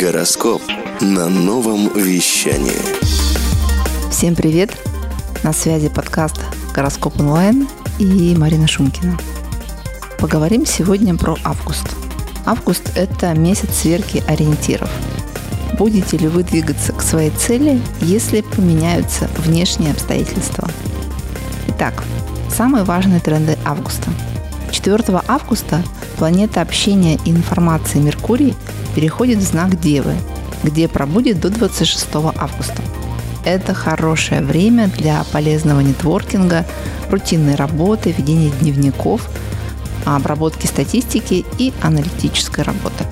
Гороскоп на новом вещании. Всем привет! На связи подкаст «Гороскоп онлайн» и Марина Шумкина. Поговорим сегодня про август. Август – это месяц сверки ориентиров. Будете ли вы двигаться к своей цели, если поменяются внешние обстоятельства? Итак, самые важные тренды августа. 4 августа планета общения и информации Меркурий переходит в знак Девы, где пробудет до 26 августа. Это хорошее время для полезного нетворкинга, рутинной работы, ведения дневников, обработки статистики и аналитической работы.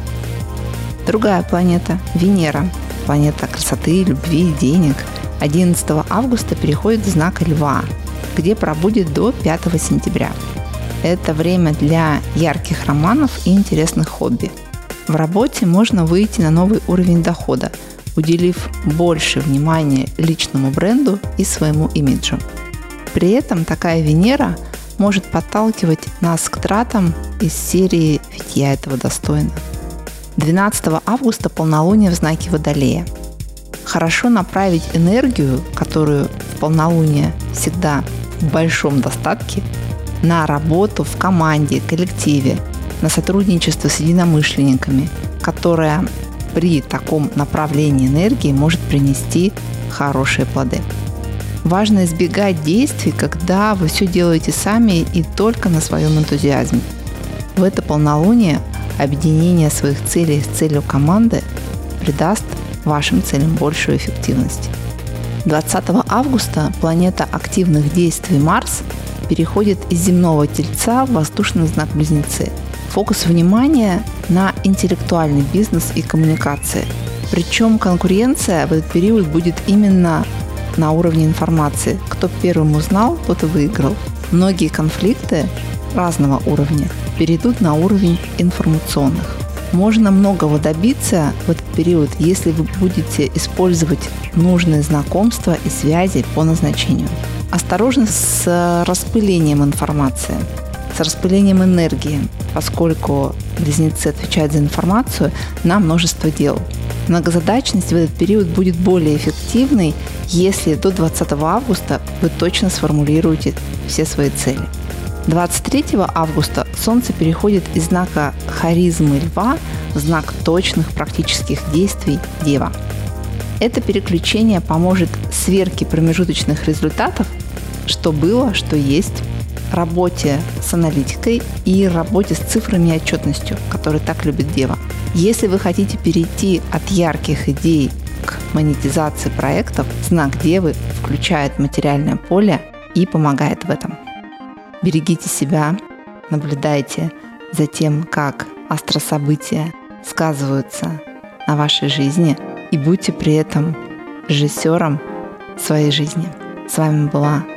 Другая планета – Венера, планета красоты, любви, денег, 11 августа переходит в знак Льва, где пробудет до 5 сентября. Это время для ярких романов и интересных хобби – в работе можно выйти на новый уровень дохода, уделив больше внимания личному бренду и своему имиджу. При этом такая Венера может подталкивать нас к тратам из серии «Ведь я этого достойна». 12 августа полнолуние в знаке Водолея. Хорошо направить энергию, которую в полнолуние всегда в большом достатке, на работу в команде, коллективе – на сотрудничество с единомышленниками, которое при таком направлении энергии может принести хорошие плоды. Важно избегать действий, когда вы все делаете сами и только на своем энтузиазме. В это полнолуние объединение своих целей с целью команды придаст вашим целям большую эффективность. 20 августа планета активных действий Марс переходит из земного тельца в воздушный знак Близнецы – фокус внимания на интеллектуальный бизнес и коммуникации. Причем конкуренция в этот период будет именно на уровне информации. Кто первым узнал, тот и выиграл. Многие конфликты разного уровня перейдут на уровень информационных. Можно многого добиться в этот период, если вы будете использовать нужные знакомства и связи по назначению. Осторожно с распылением информации с распылением энергии, поскольку близнецы отвечают за информацию на множество дел. Многозадачность в этот период будет более эффективной, если до 20 августа вы точно сформулируете все свои цели. 23 августа Солнце переходит из знака харизмы льва в знак точных практических действий Дева. Это переключение поможет сверке промежуточных результатов, что было, что есть, работе с аналитикой и работе с цифрами и отчетностью, которые так любит Дева. Если вы хотите перейти от ярких идей к монетизации проектов, знак Девы включает материальное поле и помогает в этом. Берегите себя, наблюдайте за тем, как астрособытия сказываются на вашей жизни и будьте при этом режиссером своей жизни. С вами была